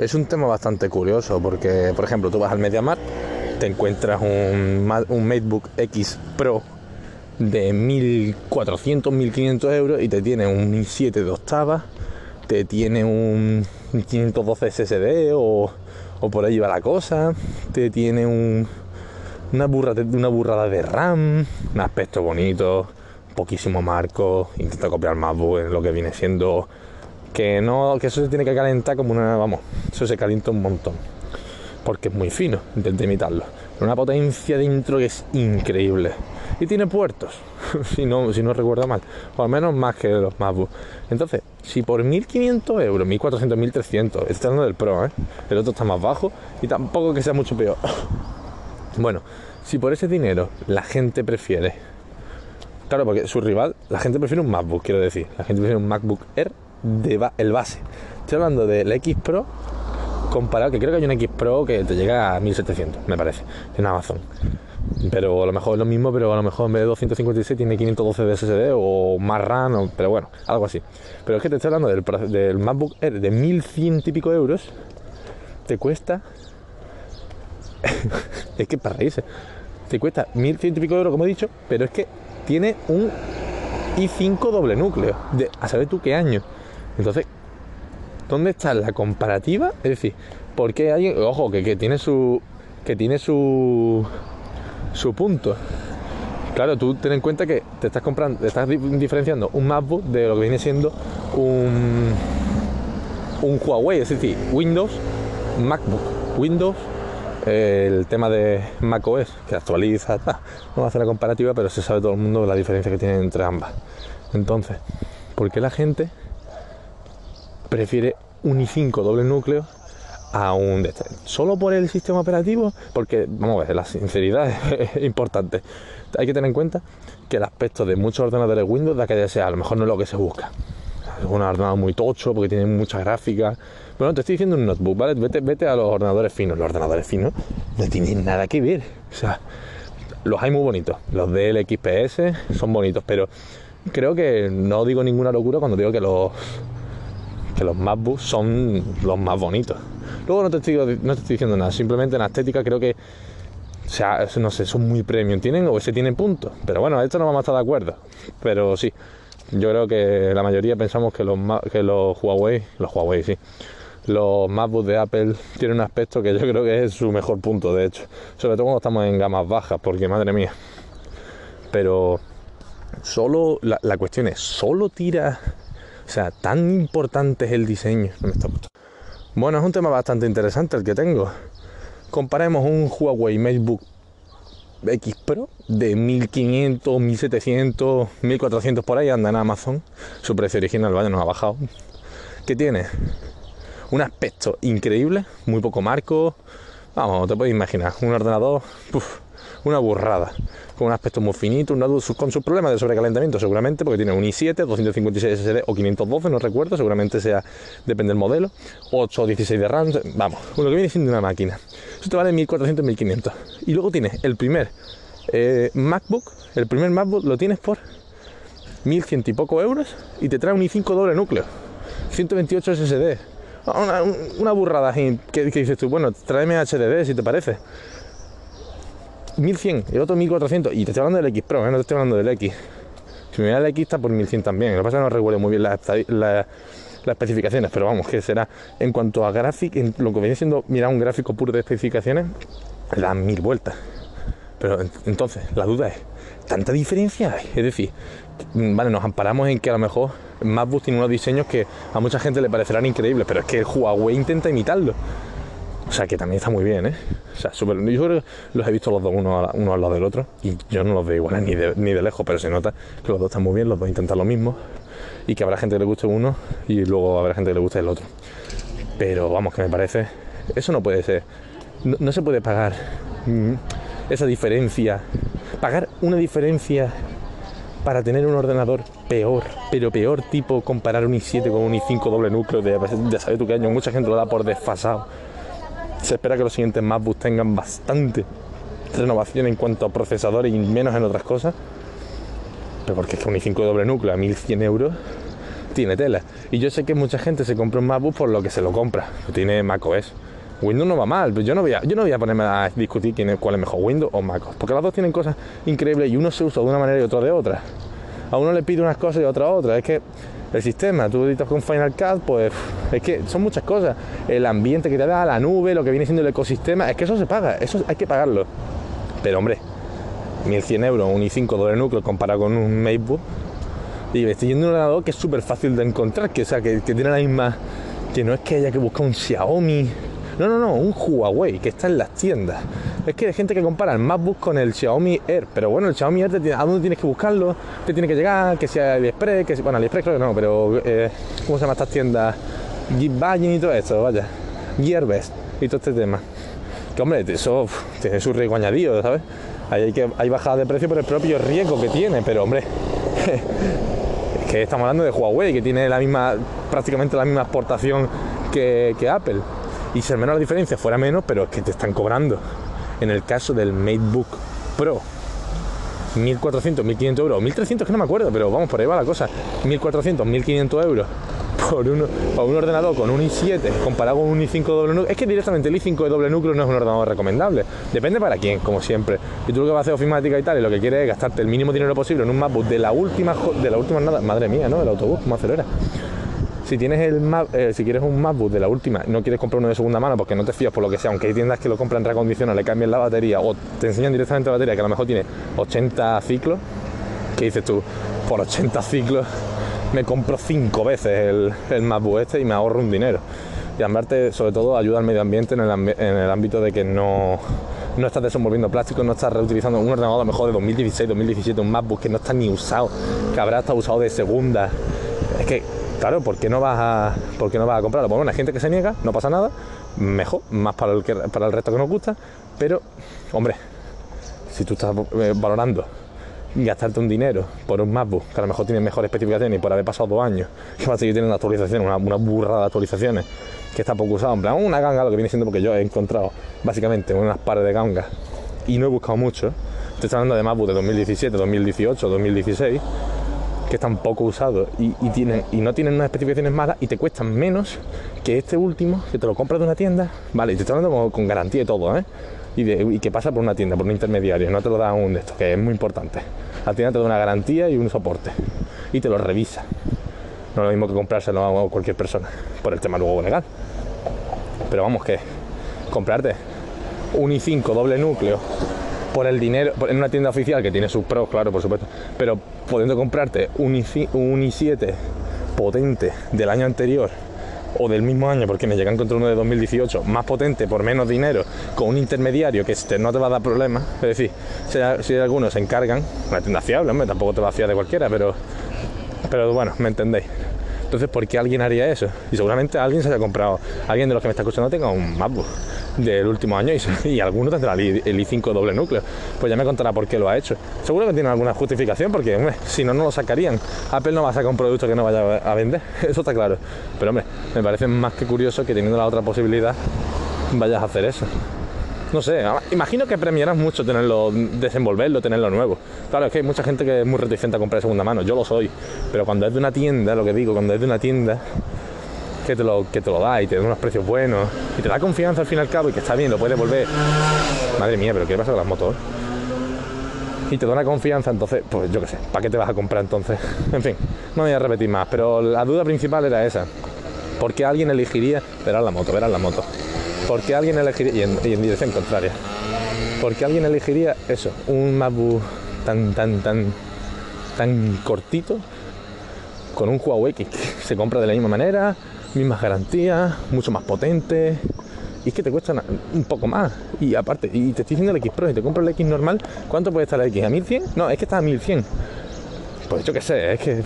Es un tema bastante curioso porque, por ejemplo, tú vas al MediaMarkt, te encuentras un, un MacBook X Pro de 1400, 1500 euros y te tiene un i7 de octava, te tiene un 512 SSD o, o por ahí va la cosa, te tiene un, una, una burrada de RAM, un aspecto bonito, poquísimo marco, intenta copiar MacBook en lo que viene siendo que no, que eso se tiene que calentar como una, vamos, eso se calienta un montón, porque es muy fino, intenté imitarlo, Pero una potencia dentro que es increíble y tiene puertos, si no, si no recuerdo mal, o al menos más que los MacBook. Entonces, si por 1500 euros, 1400, 1300, estoy hablando del Pro, ¿eh? el otro está más bajo y tampoco que sea mucho peor. Bueno, si por ese dinero la gente prefiere Claro, porque su rival, la gente prefiere un MacBook, quiero decir. La gente prefiere un MacBook Air el base. Estoy hablando del X Pro comparado, que creo que hay un X Pro que te llega a 1700, me parece, en Amazon. Pero a lo mejor es lo mismo, pero a lo mejor en vez de 256 tiene 512 de SSD o más RAM, pero bueno, algo así. Pero es que te estoy hablando del MacBook Air de 1100 y pico euros, te cuesta. es que para reírse. Te cuesta 1100 y pico euros, como he dicho, pero es que tiene un i5 doble núcleo. De, a saber tú qué año. Entonces, ¿dónde está la comparativa? Es decir, ¿por qué alguien, ojo, que, que tiene su, que tiene su, su punto? Claro, tú ten en cuenta que te estás comprando, te estás di- diferenciando un MacBook de lo que viene siendo un, un Huawei, es decir, Windows, MacBook, Windows, el tema de macOS, que actualiza, no va a hacer la comparativa, pero se sabe todo el mundo la diferencia que tiene entre ambas. Entonces, ¿por qué la gente prefiere un i5 doble núcleo a un de? ¿Solo por el sistema operativo? Porque, vamos a ver, la sinceridad es importante. Hay que tener en cuenta que el aspecto de muchos ordenadores Windows da que desea, a lo mejor no es lo que se busca. Es un ordenador muy tocho porque tiene mucha gráfica. Bueno, te estoy diciendo un notebook, ¿vale? Vete, vete a los ordenadores finos. Los ordenadores finos no tienen nada que ver. O sea, los hay muy bonitos. Los del XPS son bonitos, pero creo que no digo ninguna locura cuando digo que los que los MacBooks son los más bonitos. Luego no te estoy, no te estoy diciendo nada, simplemente en estética creo que o sea, no sé, son muy premium, tienen o ese tienen puntos. Pero bueno, esto no vamos a estar de acuerdo. Pero sí, yo creo que la mayoría pensamos que los, que los Huawei, los Huawei sí, los MacBook de Apple tienen un aspecto que yo creo que es su mejor punto, de hecho. Sobre todo cuando estamos en gamas bajas, porque madre mía. Pero solo, la, la cuestión es, ¿solo tira? O sea, tan importante es el diseño. Bueno, es un tema bastante interesante el que tengo. Comparemos un Huawei MateBook X Pro de 1500, 1700, 1400 por ahí, anda en Amazon. Su precio original, vaya, nos ha bajado. Que tiene un aspecto increíble, muy poco marco. Vamos, te puedes imaginar, un ordenador, uf, una burrada. Con un aspecto muy finito, con sus problemas de sobrecalentamiento, seguramente, porque tiene un i7, 256 SSD o 512, no recuerdo, seguramente sea, depende del modelo. 8 o 16 de RAM, vamos, lo que viene siendo una máquina. Eso te vale 1400, 1500. Y luego tienes el primer eh, MacBook, el primer MacBook lo tienes por 1100 y poco euros y te trae un i5 doble núcleo, 128 SSD. Una, una burrada que, que dices tú, bueno, tráeme HDD si te parece. 1100 y el otro 1400 y te estoy hablando del X Pro, ¿eh? no te estoy hablando del X. Si me da el X está por 1100 también, lo que pasa es que no recuerdo muy bien las, las especificaciones, pero vamos, que será en cuanto a gráfico, lo que viene siendo mirar un gráfico puro de especificaciones, dan mil vueltas. Pero en- entonces, la duda es, ¿tanta diferencia hay? Es decir, vale, nos amparamos en que a lo mejor MacBook tiene unos diseños que a mucha gente le parecerán increíbles, pero es que el Huawei intenta imitarlo. O sea, que también está muy bien, ¿eh? O sea, súper... Yo creo que los he visto los dos uno, a- uno al lado del otro y yo no los veo iguales ni de, ni de lejos, pero se nota que los dos están muy bien, los dos intentan lo mismo y que habrá gente que le guste uno y luego habrá gente que le guste el otro. Pero vamos, que me parece... Eso no puede ser. No, se puede pagar mm, esa diferencia. Pagar una diferencia para tener un ordenador peor, pero peor tipo comparar un i7 con un i5 doble núcleo de, de saber tú qué año. Mucha gente lo da por desfasado. Se espera que los siguientes MacBooks tengan bastante renovación en cuanto a procesadores y menos en otras cosas. Pero porque es que un i5 doble núcleo a 1100 euros tiene tela. Y yo sé que mucha gente se compra un MacBook por lo que se lo compra, tiene macOS. Windows no va mal, pero yo no voy a, yo no voy a ponerme a discutir quién es, cuál es mejor, Windows o MacOS, porque las dos tienen cosas increíbles y uno se usa de una manera y otro de otra. A uno le pide unas cosas y a otra otra. Es que el sistema, tú editas con Final Cut, pues es que son muchas cosas. El ambiente que te da, la nube, lo que viene siendo el ecosistema, es que eso se paga, eso hay que pagarlo. Pero hombre, 1100 euros, un i5 doble núcleo comparado con un MacBook. Y me estoy yendo un ordenador que es súper fácil de encontrar, que, sea, que, que tiene la misma. que no es que haya que buscar un Xiaomi no, no, no, un Huawei que está en las tiendas. Es que hay gente que compara el MacBook con el Xiaomi Air, pero bueno, el Xiaomi Air, ¿a dónde tienes que buscarlo? Te tiene que llegar, que sea AliExpress, que sea, bueno, AliExpress creo que no, pero eh, ¿cómo se llama estas tiendas? Geekbuying y todo esto, vaya. Gearbest y todo este tema. Que hombre, eso tiene su riesgo añadido, ¿sabes? Hay, que, bajada de precio por el propio riesgo que tiene, pero hombre, es que estamos hablando de Huawei, que tiene la misma, prácticamente la misma exportación que, que Apple y ser menos la diferencia fuera menos, pero es que te están cobrando. En el caso del MateBook Pro, 1.400, 1.500 euros, 1.300 que no me acuerdo, pero vamos, por ahí va la cosa. 1.400, 1.500 euros por, un ordenador con un i7 comparado con un i5 doble núcleo. Es que directamente el i5 de doble núcleo no es un ordenador recomendable. Depende para quién, como siempre. Y tú lo que vas a hacer ofimática y tal, y lo que quieres es gastarte el mínimo dinero posible en un MacBook de la última, de la última nada, madre mía, ¿no? El autobús, cómo acelera si tienes el eh, si quieres un MacBook de la última, no quieres comprar uno de segunda mano porque no te fías por lo que sea, aunque hay tiendas que lo compran reacondicionado, le cambian la batería o te enseñan directamente la batería que a lo mejor tiene 80 ciclos, ¿qué dices tú? Por 80 ciclos me compro 5 veces el, el MacBook este y me ahorro un dinero. Y andarte, sobre todo, ayuda al medio ambiente en el, en el ámbito de que no, no estás desenvolviendo plástico, no estás reutilizando un ordenador a lo mejor de 2016, 2017, un MacBook que no está ni usado, que habrá estado usado de segunda. Es que Claro, ¿por qué no vas a, por qué no vas a comprarlo? Bueno, hay gente que se niega, no pasa nada, mejor, más para el, resto que nos gusta, pero, hombre, si tú estás eh, valorando gastarte un dinero por un MacBook que a lo mejor tiene mejores especificaciones y por haber pasado dos años, que va a seguir teniendo actualizaciones, una, una burrada de actualizaciones, que está poco usado, en plan, una ganga, lo que viene siendo porque yo he encontrado básicamente unas pares de gangas y no he buscado mucho. Estoy hablando de MacBook de 2017, 2018, 2016 que están poco usados y, tienen, y no tienen unas especificaciones malas y te cuestan menos que este último, que te lo compras de una tienda, vale, y te estoy hablando con, garantía y todo, ¿eh? Y, que pasa por una tienda, por un intermediario, no te lo da un de estos, que es muy importante. La tienda te da una garantía y un soporte y te lo revisa. No es lo mismo que comprárselo a cualquier persona, por el tema luego legal. Pero vamos que comprarte un i5 doble núcleo por el dinero, en una tienda oficial que tiene sus pros, claro, por supuesto, pero pudiendo comprarte un, i, un i7 potente del año anterior o del mismo año, porque me llegan contra uno de 2018, más potente por menos dinero, con un intermediario que este no te va a dar problemas. Es decir, si, algunos se encargan, una tienda fiable, hombre, tampoco te va a fiar de cualquiera, pero, pero bueno, me entendéis. Entonces, ¿por qué alguien haría eso? Y seguramente alguien se haya comprado, alguien de los que me está escuchando tenga un MacBook del último año y, y alguno tendrá el, i5 doble núcleo. Pues ya me contará por qué lo ha hecho. Seguro que tiene alguna justificación porque, si no, no lo sacarían. Apple no va a sacar un producto que no vaya a vender, eso está claro. Pero, hombre, me parece más que curioso que teniendo la otra posibilidad vayas a hacer eso. No sé, imagino que premiarás mucho tenerlo, desenvolverlo, tenerlo nuevo. Claro, es que hay mucha gente que es muy reticente a comprar segunda mano, yo lo soy. Pero cuando es de una tienda, lo que digo, cuando es de una tienda, que te lo, que te lo da y te da unos precios buenos y te da confianza al fin y al cabo y que está bien, lo puedes devolver. Madre mía, pero ¿qué pasa con las motos? Y te da una confianza, entonces, pues yo qué sé, ¿para qué te vas a comprar entonces? En fin, no voy a repetir más, pero la duda principal era esa. ¿Por qué alguien elegiría, verás la moto, verás la moto? ¿Por qué alguien elegiría, y en, y en dirección contraria, ¿por qué alguien elegiría eso, un MacBook tan, tan, tan, tan cortito, con un Huawei que se compra de la misma manera, mismas garantías, mucho más potente. Y es que te cuesta un poco más. Y aparte, y te estoy diciendo el X Pro, y te compro el X normal, ¿cuánto puede estar el X? ¿A 1100? No, es que está a 1100. Pues yo qué sé, es que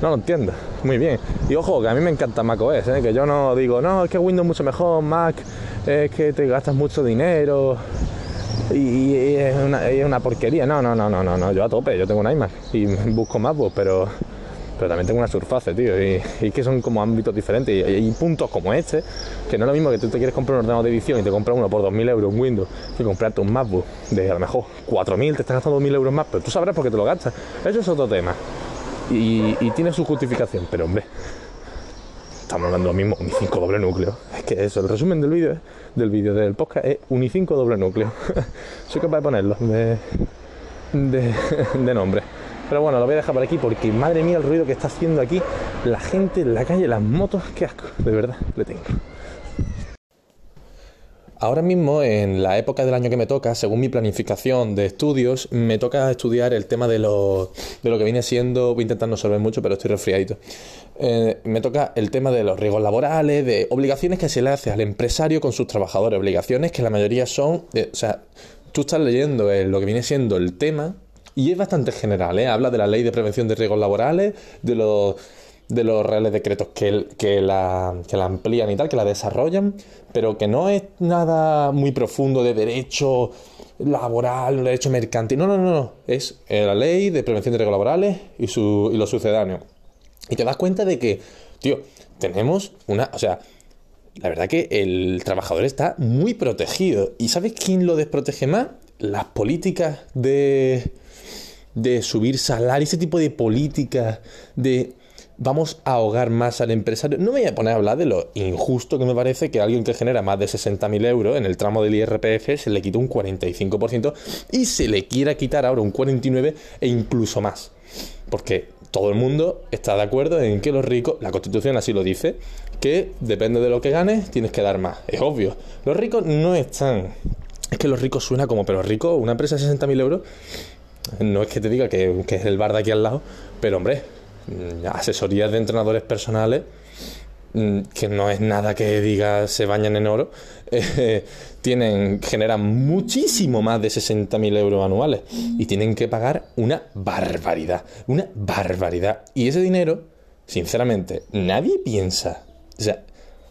no lo entiendo. Muy bien. Y ojo, que a mí me encanta Mac OS, ¿eh? que yo no digo, no, es que Windows mucho mejor, Mac es que te gastas mucho dinero y, es, una, es, una, porquería. No, no, no, no, no, no, yo a tope, yo tengo un iMac y busco MacBook, pero pero también tengo una surface, tío, y, que son como ámbitos diferentes. Y hay puntos como este, que no es lo mismo que tú te quieres comprar un ordenador de edición y te compras uno por 2.000 euros en Windows que comprarte un MacBook de a lo mejor 4.000, te estás gastando 2.000 euros más, pero tú sabrás por qué te lo gastas. Eso es otro tema. y, tiene su justificación, pero hombre, estamos hablando lo mismo, un i5 doble núcleo. Es que eso, el resumen del vídeo del vídeo del podcast es un i5 doble núcleo. Soy capaz de ponerlo de, de, nombre. Pero bueno, lo voy a dejar por aquí porque madre mía el ruido que está haciendo aquí la gente en la calle, las motos, qué asco, de verdad, le tengo. Ahora mismo, en la época del año que me toca, según mi planificación de estudios, me toca estudiar el tema de lo, de lo que viene siendo, voy a intentar no mucho, pero estoy resfriadito. Eh, me toca el tema de los riesgos laborales, de obligaciones que se le hace al empresario con sus trabajadores, obligaciones que la mayoría son, o sea, tú estás leyendo lo que viene siendo el tema y es bastante general, ¿eh? habla de la ley de prevención de riesgos laborales, de los de los reales decretos que, la amplían y tal, que la desarrollan, pero que no es nada muy profundo de derecho laboral, derecho mercantil. No, no, no, no. Es eh, la ley de prevención de riesgos laborales y, su, y los sucedáneos. Y te das cuenta de que, tío, tenemos una. O sea, la verdad que el trabajador está muy protegido. ¿Y sabes quién lo desprotege más? Las políticas de. De subir salario, ese tipo de políticas de vamos a ahogar más al empresario. No me voy a poner a hablar de lo injusto que me parece que alguien que genera más de 60.000 euros en el tramo del IRPF se le quita un 45% y se le quiera quitar ahora un 49% e incluso más. Porque todo el mundo está de acuerdo en que los ricos, la constitución así lo dice, que depende de lo que ganes, tienes que dar más. Es obvio. Los ricos no están. Es que los ricos suena como, pero rico, una empresa de 60.000 euros, no es que te diga que, que es el bar de aquí al lado, pero hombre, asesorías de entrenadores personales, mm, que no es nada que diga se bañan en oro, eh, tienen, generan muchísimo más de 60.000 euros anuales y tienen que pagar una barbaridad, una barbaridad. Y ese dinero, sinceramente, nadie piensa. O sea,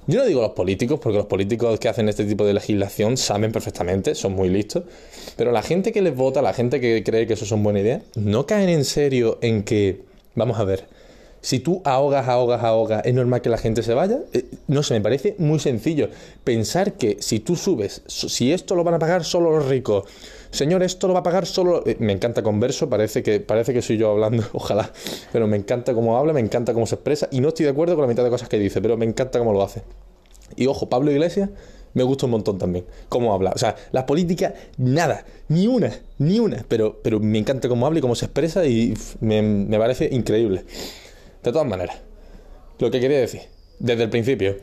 yo no digo los políticos, porque los políticos que hacen este tipo de legislación saben perfectamente, son muy listos, pero la gente que les vota, la gente que cree que eso son buena idea, no caen en serio en que Vamos a ver. Si tú ahogas, ahogas, ahogas, ¿es normal que la gente se vaya? Eh, no sé, me parece muy sencillo. Pensar que si tú subes, si esto lo van a pagar solo los ricos, señor, esto lo va a pagar solo. Eh, me encanta converso, parece que, parece que soy yo hablando, ojalá. Pero me encanta cómo habla, me encanta cómo se expresa. Y no estoy de acuerdo con la mitad de cosas que dice, pero me encanta cómo lo hace. Y ojo, Pablo Iglesias me gusta un montón también. Cómo habla. O sea, la política, nada. Ni una, ni una. Pero, pero me encanta cómo habla y cómo se expresa y me, parece increíble. De todas maneras, lo que quería decir, desde el principio,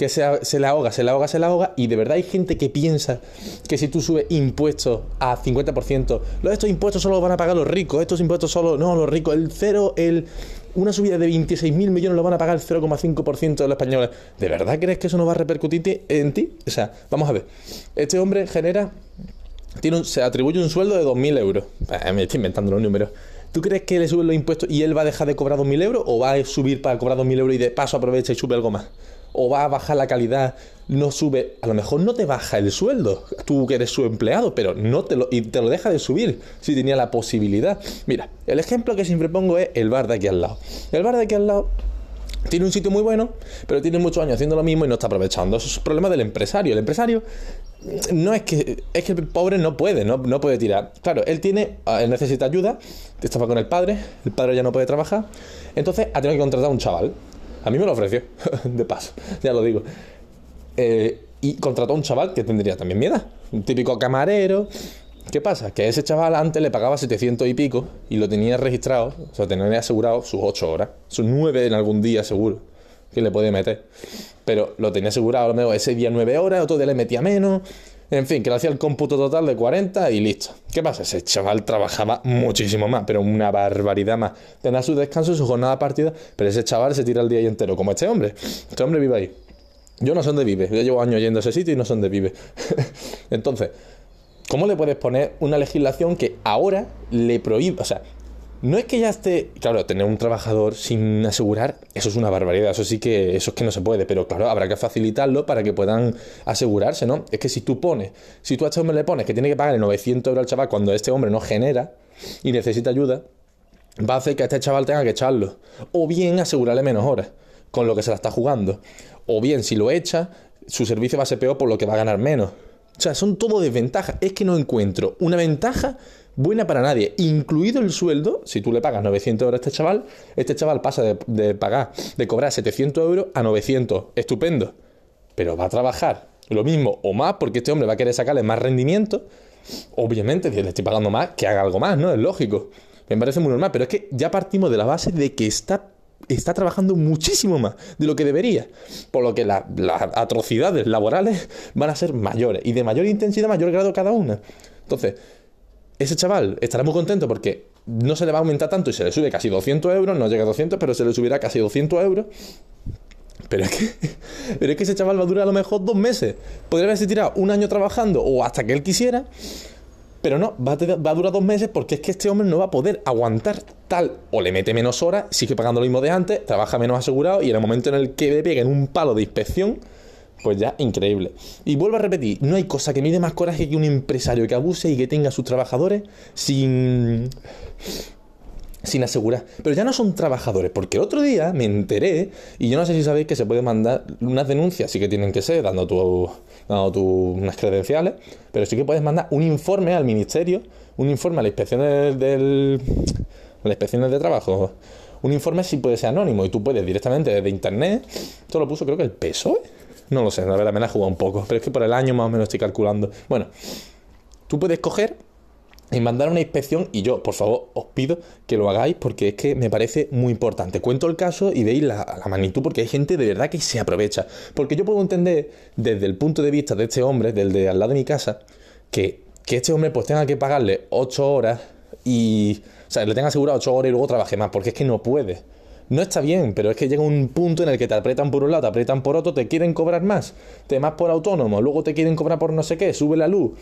que se, la ahoga, se la ahoga, se la ahoga, y de verdad hay gente que piensa que si tú subes impuestos a 50%, estos impuestos solo van a pagar los ricos, estos impuestos solo, no, los ricos, el cero, el una subida de 26.000 millones lo van a pagar el 0,5% de los españoles. ¿De verdad crees que eso no va a repercutir en ti? O sea, vamos a ver. Este hombre genera. Tiene se atribuye un sueldo de 2.000 euros. Eh, me estoy inventando los números. ¿Tú crees que le suben los impuestos y él va a dejar de cobrar 2.000 euros? ¿O va a subir para cobrar 2.000 euros y de paso aprovecha y sube algo más? ¿O va a bajar la calidad no sube, a lo mejor no te baja el sueldo, tú que eres su empleado, pero no te lo, y te lo deja de subir si tenía la posibilidad. Mira, el ejemplo que siempre pongo es el bar de aquí al lado. El bar de aquí al lado tiene un sitio muy bueno, pero tiene muchos años haciendo lo mismo y no está aprovechando. Eso es un problema del empresario. El empresario no es que es que el pobre no puede, no, no puede tirar. Claro, él tiene, ah, él necesita ayuda, estaba con el padre, el padre ya no puede trabajar, entonces ha tenido que contratar a un chaval. A mí me lo ofreció, de paso, ya lo digo. Eh, y contrató a un chaval que tendría también miedo, un típico camarero. ¿Qué pasa? Que ese chaval antes le pagaba 700 y pico y lo tenía registrado, o sea, tenía asegurado sus 8 horas, sus 9 en algún día seguro, que le podía meter. Pero lo tenía asegurado, a lo mejor ese día 9 horas, otro día le metía menos. En fin, que le hacía el cómputo total de 40 y listo. ¿Qué pasa? Ese chaval trabajaba muchísimo más, pero una barbaridad más. Tenía su descanso, su jornada partida, pero ese chaval se tira el día entero, como este hombre. Este hombre vive ahí. Yo no sé dónde vive. Yo llevo años yendo a ese sitio y no sé dónde vive. Entonces, ¿cómo le puedes poner una legislación que ahora le prohíbe? O sea, no es que ya esté. Claro, tener un trabajador sin asegurar, eso es una barbaridad. Eso sí que. Eso es que no se puede. Pero claro, habrá que facilitarlo para que puedan asegurarse, ¿no? Es que si tú pones. Si tú a este hombre le pones que tiene que pagar 900 euros al chaval cuando este hombre no genera y necesita ayuda, va a hacer que a este chaval tenga que echarlo. O bien asegurarle menos horas con lo que se la está jugando. O bien, si lo echa, su servicio va a ser peor por lo que va a ganar menos. O sea, son todo desventajas. Es que no encuentro una ventaja buena para nadie, incluido el sueldo. Si tú le pagas 900 euros a este chaval, este chaval pasa de, pagar, de cobrar 700 euros a 900. Estupendo. Pero va a trabajar lo mismo o más porque este hombre va a querer sacarle más rendimiento. Obviamente, si le estoy pagando más, que haga algo más, ¿no? Es lógico. Me parece muy normal, pero es que ya partimos de la base de que está, está trabajando muchísimo más de lo que debería. Por lo que las atrocidades laborales van a ser mayores y de mayor intensidad, mayor grado cada una. Entonces, ese chaval estará muy contento porque no se le va a aumentar tanto y se le sube casi 200 euros, no llega a 200, pero se le subirá casi 200 euros. Pero es, que, pero es que ese chaval va a durar a lo mejor dos meses. Podría haberse tirado un año trabajando o hasta que él quisiera. Pero no, va a, durar dos meses porque es que este hombre no va a poder aguantar tal. O le mete menos horas, sigue pagando lo mismo de antes, trabaja menos asegurado y en el momento en el que le peguen un palo de inspección, pues ya increíble. Y vuelvo a repetir, no hay cosa que mide más coraje que un empresario que abuse y que tenga a sus trabajadores sin sin asegurar. Pero ya no son trabajadores, porque otro día me enteré, y yo no sé si sabéis que se puede mandar unas denuncias, sí que tienen que ser, dando, tu, dando tu, credenciales, pero sí que puedes mandar un informe al ministerio, un informe a la inspección del, a las inspecciones de trabajo. Un informe sí puede ser anónimo y tú puedes directamente desde internet. Esto lo puso creo que el PSOE. No lo sé, la verdad me la he jugado un poco, pero es que por el año más o menos estoy calculando. Bueno, tú puedes coger y mandar una inspección y yo, por favor, os pido que lo hagáis porque es que me parece muy importante. Cuento el caso y veis la, magnitud porque hay gente de verdad que se aprovecha. Porque yo puedo entender desde el punto de vista de este hombre, del de al lado de mi casa, que, que este hombre pues tenga que pagarle 8 horas y... O sea, le tenga asegurado 8 horas y luego trabaje más, porque es que no puede. No está bien, pero es que llega un punto en el que te apretan por un lado, te apretan por otro, te quieren cobrar más, te más por autónomo, luego te quieren cobrar por no sé qué, sube la luz,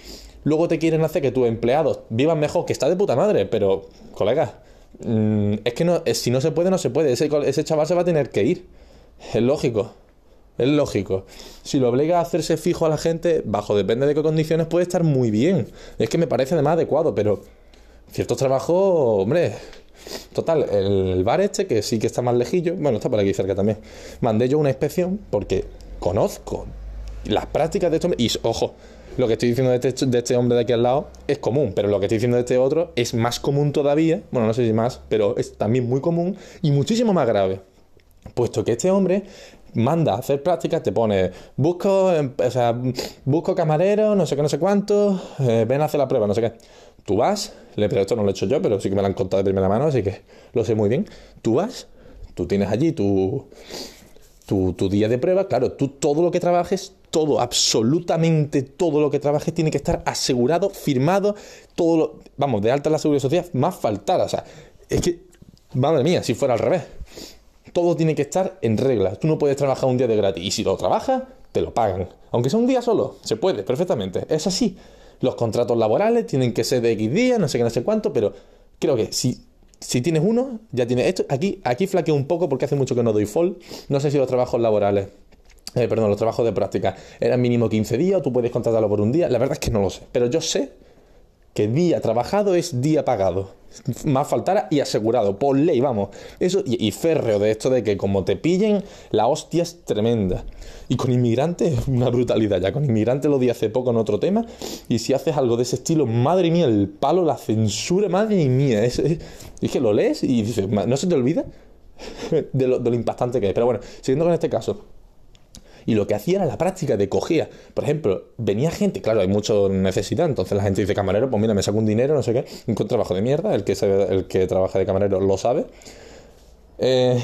luego te quieren hacer que tus empleados vivan mejor, que está de puta madre, pero, colega, mm, es que no, si no se puede, no se puede, ese, ese chaval se va a tener que ir, es lógico. Es lógico. Si lo obliga a hacerse fijo a la gente, bajo depende de qué condiciones, puede estar muy bien. Es que me parece además adecuado, pero ciertos trabajos, hombre, Total, el bar este, que sí que está más lejillo, bueno, está por aquí cerca también, mandé yo una inspección porque conozco las prácticas de este hombre. Y ojo, lo que estoy diciendo de este, de este hombre de aquí al lado es común, pero lo que estoy diciendo de este otro es más común todavía. Bueno, no sé si más, pero es también muy común y muchísimo más grave. Puesto que este hombre manda a hacer prácticas, te pone, busco, em, o sea, busco camarero, no sé qué, no sé cuánto, eh, ven a hacer la prueba, no sé qué. Tú vas, pero esto no lo he hecho yo, pero sí que me lo han contado de primera mano, así que lo sé muy bien. Tú vas, tú tienes allí tu, tu, tu día de prueba, claro, tú todo lo que trabajes, todo, absolutamente todo lo que trabajes tiene que estar asegurado, firmado, todo lo, vamos, de alta la seguridad social, más faltar, o sea, es que, madre mía, si fuera al revés. Todo tiene que estar en regla. Tú no puedes trabajar un día de gratis. Y si lo trabajas, te lo pagan. Aunque sea un día solo, se puede, perfectamente. Es así los contratos laborales tienen que ser de X días, no sé qué, no sé cuánto, pero creo que si, si tienes uno, ya tienes esto. Aquí, aquí flaqueo un poco porque hace mucho que no doy fall. No sé si los trabajos laborales, eh, perdón, los trabajos de práctica eran mínimo 15 días o tú puedes contratarlo por un día. La verdad es que no lo sé, pero yo sé que día trabajado es día pagado. Más faltara y asegurado, por ley, vamos. Eso, y, férreo de esto de que como te pillen, la hostia es tremenda. Y con inmigrantes es una brutalidad ya. Con inmigrantes lo di hace poco en otro tema. Y si haces algo de ese estilo, madre mía, el palo, la censura, madre mía. Es, que lo lees y dices, no se te olvida de lo, impactante que es. Pero bueno, siguiendo con este caso y lo que hacía era la práctica de cogía. Por ejemplo, venía gente, claro, hay mucha necesidad, entonces la gente dice, camarero, pues mira, me saco un dinero, no sé qué, un trabajo de mierda, el que, el que trabaja de camarero lo sabe. Eh,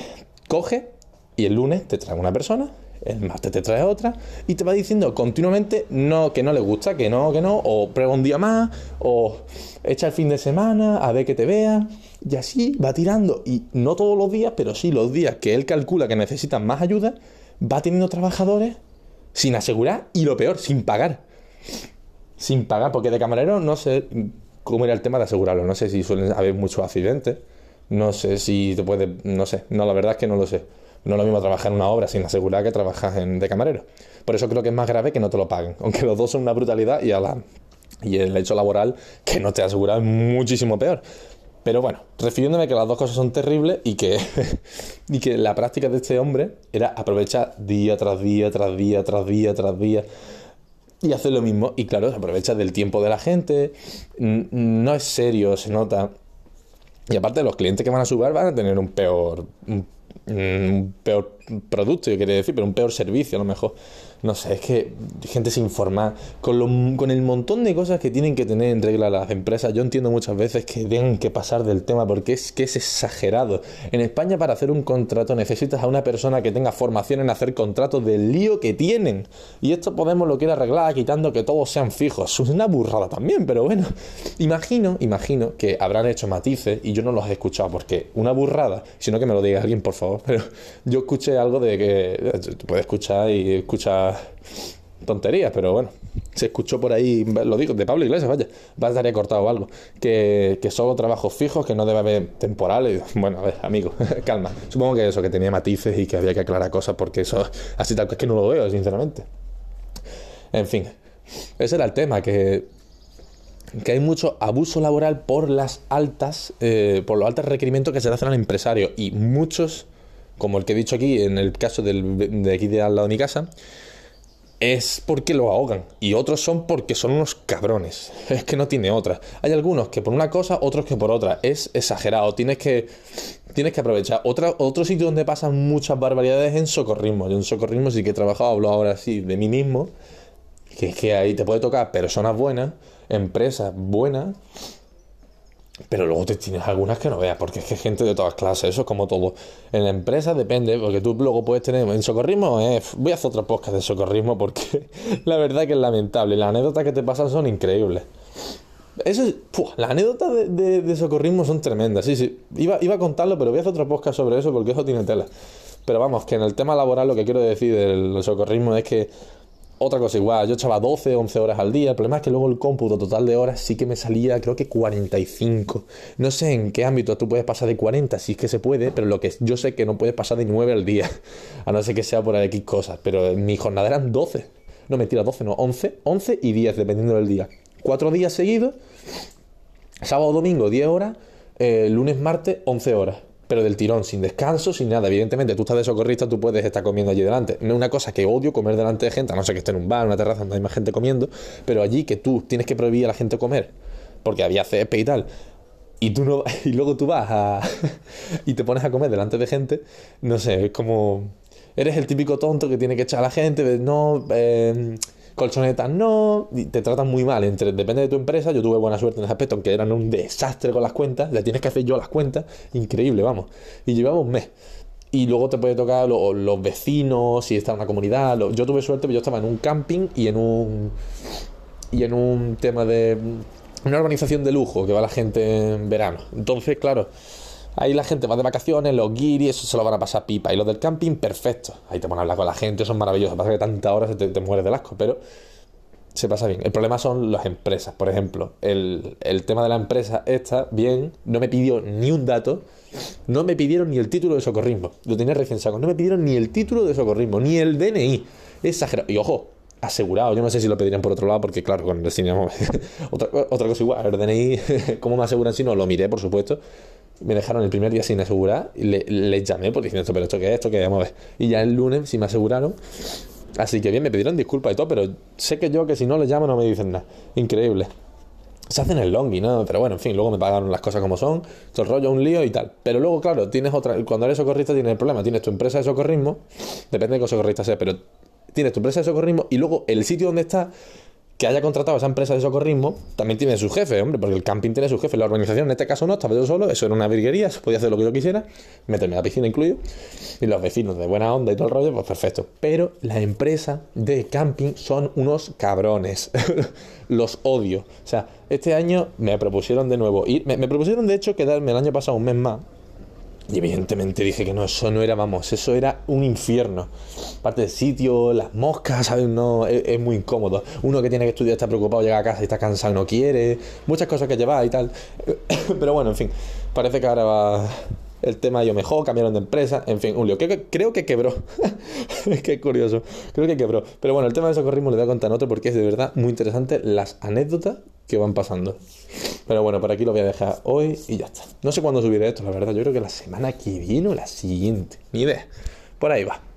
coge y el lunes te trae una persona, el martes te trae otra y te va diciendo continuamente no, que no le gusta, que no, que no, o prueba un día más, o echa el fin de semana, a ver que te vea, y así va tirando, y no todos los días, pero sí los días que él calcula que necesitan más ayuda, va teniendo trabajadores sin asegurar y lo peor, sin pagar. Sin pagar, porque de camarero no sé cómo era el tema de asegurarlo. No sé si suelen haber muchos accidentes. No sé si te puede. No sé. No, la verdad es que no lo sé. No es lo mismo trabajar en una obra sin asegurar que trabajar en, de camarero. Por eso creo que es más grave que no te lo paguen. Aunque los dos son una brutalidad y, a la, y el hecho laboral que no te asegura es muchísimo peor. Pero bueno, refiriéndome que las dos cosas son terribles y que, y que la práctica de este hombre era aprovechar día tras día, tras día, tras día, tras día. y hace lo mismo. Y claro, se aprovecha del tiempo de la gente. No es serio, se nota. Y aparte, los clientes que van a subir van a tener un peor, peor producto, yo quería decir, pero un peor servicio a lo mejor. No sé, es que gente sin informar, con, con el montón de cosas que tienen que tener en regla las empresas, yo entiendo muchas veces que tienen que pasar del tema porque es que es exagerado. En España para hacer un contrato necesitas a una persona que tenga formación en hacer contratos del lío que tienen. Y esto Podemos lo quiere arreglar quitando que todos sean fijos. Es una burrada también, pero bueno. Imagino, imagino que habrán hecho matices y yo no los he escuchado porque una burrada, sino que me lo diga alguien por favor, pero yo escuché algo de que puede escuchar y escuchar tonterías, pero bueno, se escuchó por ahí, lo digo, de Pablo Iglesias, vaya, va a estar cortado algo, que, que solo trabajos fijos, que no debe haber temporales. Bueno, a ver, amigo, calma. Supongo que eso, que tenía matices y que había que aclarar cosas, porque eso, así tal, es que no lo veo, sinceramente. En fin, ese era el tema, que, que hay mucho abuso laboral por las altas, eh, por los altos requerimientos que se le hacen al empresario, y muchos como el que he dicho aquí, en el caso de aquí de al lado de mi casa, es porque lo ahogan. Y otros son porque son unos cabrones. Es que no tiene otra. Hay algunos que por una cosa, otros que por otra. Es exagerado. Tienes que, tienes que aprovechar. Otro sitio donde pasan muchas barbaridades es en socorrismo. Yo en socorrismo sí que he trabajado, hablo ahora sí de mí mismo. Que es que ahí te puede tocar personas buenas, empresas buenas pero luego te tienes algunas que no veas, porque es que gente de todas clases, eso es como todo. En la empresa depende, porque tú luego puedes tener. En socorrismo, eh, voy a hacer otra podcast de socorrismo, porque la verdad que es lamentable. Las anécdotas que te pasan son increíbles. Eso las anécdotas de, socorrismo son tremendas. Sí, sí. Iba, iba a contarlo, pero voy a hacer otro podcast sobre eso, porque eso tiene tela. Pero vamos, que en el tema laboral lo que quiero decir del socorrismo es que otra cosa igual, yo echaba 12, 11 horas al día. El problema es que luego el cómputo total de horas sí que me salía, creo que 45. No sé en qué ámbito tú puedes pasar de 40, si es que se puede, pero lo que yo sé que no puedes pasar de 9 al día. A no ser que sea por X cosas. Pero mi jornada eran 12. No, mentira, 12, no, 11. 11 y 10, dependiendo del día. Cuatro días seguidos. Sábado, domingo, 10 horas. Eh, lunes, martes, 11 horas pero del tirón, sin descanso, sin nada. Evidentemente, tú estás de socorrista, tú puedes estar comiendo allí delante. No es una cosa que odio comer delante de gente, a no ser que esté en un bar, en una terraza donde hay más gente comiendo, pero allí que tú tienes que prohibir a la gente comer, porque había césped y tal, y tú no y luego tú vas a y te pones a comer delante de gente, no sé, es como eres el típico tonto que tiene que echar a la gente, no eh, colchonetas no, te tratan muy mal. Entre, depende de tu empresa, yo tuve buena suerte en ese aspecto, aunque eran un desastre con las cuentas, le tienes que hacer yo las cuentas, increíble, vamos. Y llevaba un mes. Y luego te puede tocar los vecinos, si está en una comunidad. yo tuve suerte, pero yo estaba en un camping y en un. Y en un tema de. Una organización de lujo que va la gente en verano. Entonces, claro Ahí la gente va de vacaciones, los guiris, eso se lo van a pasar pipa. Y los del camping, perfecto. Ahí te pones a hablar con la gente, son maravillosos. Pasa que tantas horas te, te mueres del asco, pero se pasa bien. El problema son las empresas. Por ejemplo, el, tema de la empresa esta, bien, no me pidió ni un dato, no me pidieron ni el título de socorrismo. Lo tenía recién sacado. No me pidieron ni el título de socorrismo, ni el DNI. Exagerado. Y ojo, asegurado. Yo no sé si lo pedirían por otro lado, porque claro, con el cine, otra, otra cosa igual. El DNI, ¿cómo me aseguran si no? Lo miré, por supuesto me dejaron el primer día sin asegurar y le llamé por diciendo esto, pero esto qué es, esto qué vamos a ver. Y ya el lunes sí me aseguraron. Así que bien, me pidieron disculpas y todo, pero sé que yo que si no les llamo no me dicen nada. Increíble. Se hacen el longi, ¿no? Pero bueno, en fin, luego me pagaron las cosas como son, todo el rollo, un lío y tal. Pero luego, claro, tienes otra. Cuando eres socorrista tienes el problema. Tienes tu empresa de socorrismo, depende de qué socorrista sea, pero tienes tu empresa de socorrismo y luego el sitio donde estás que haya contratado a esa empresa de socorrismo también tiene su jefe, hombre, porque el camping tiene su jefe. La organización en este caso no, estaba yo solo, eso era una virguería, podía hacer lo que yo quisiera, meterme a la piscina incluido, y los vecinos de buena onda y todo el rollo, pues perfecto. Pero la empresa de camping son unos cabrones. los odio. O sea, este año me propusieron de nuevo ir, me propusieron de hecho quedarme el año pasado un mes más y evidentemente dije que no, eso no era, vamos, eso era un infierno. Parte del sitio, las moscas, ¿sabes? No, es, muy incómodo. Uno que tiene que estudiar está preocupado, llega a casa y está cansado no quiere. Muchas cosas que llevar y tal. Pero bueno, en fin, parece que ahora va el tema yo mejor, cambiaron de empresa, en fin, un lío. Creo, creo que quebró. Qué curioso. Creo que quebró. Pero bueno, el tema de socorrismo le voy a contar otro porque es de verdad muy interesante las anécdotas que van pasando. Pero bueno, por aquí lo voy a dejar hoy y ya está. No sé cuándo subiré esto, la verdad. Yo creo que la semana que viene o la siguiente. Ni idea. Por ahí va.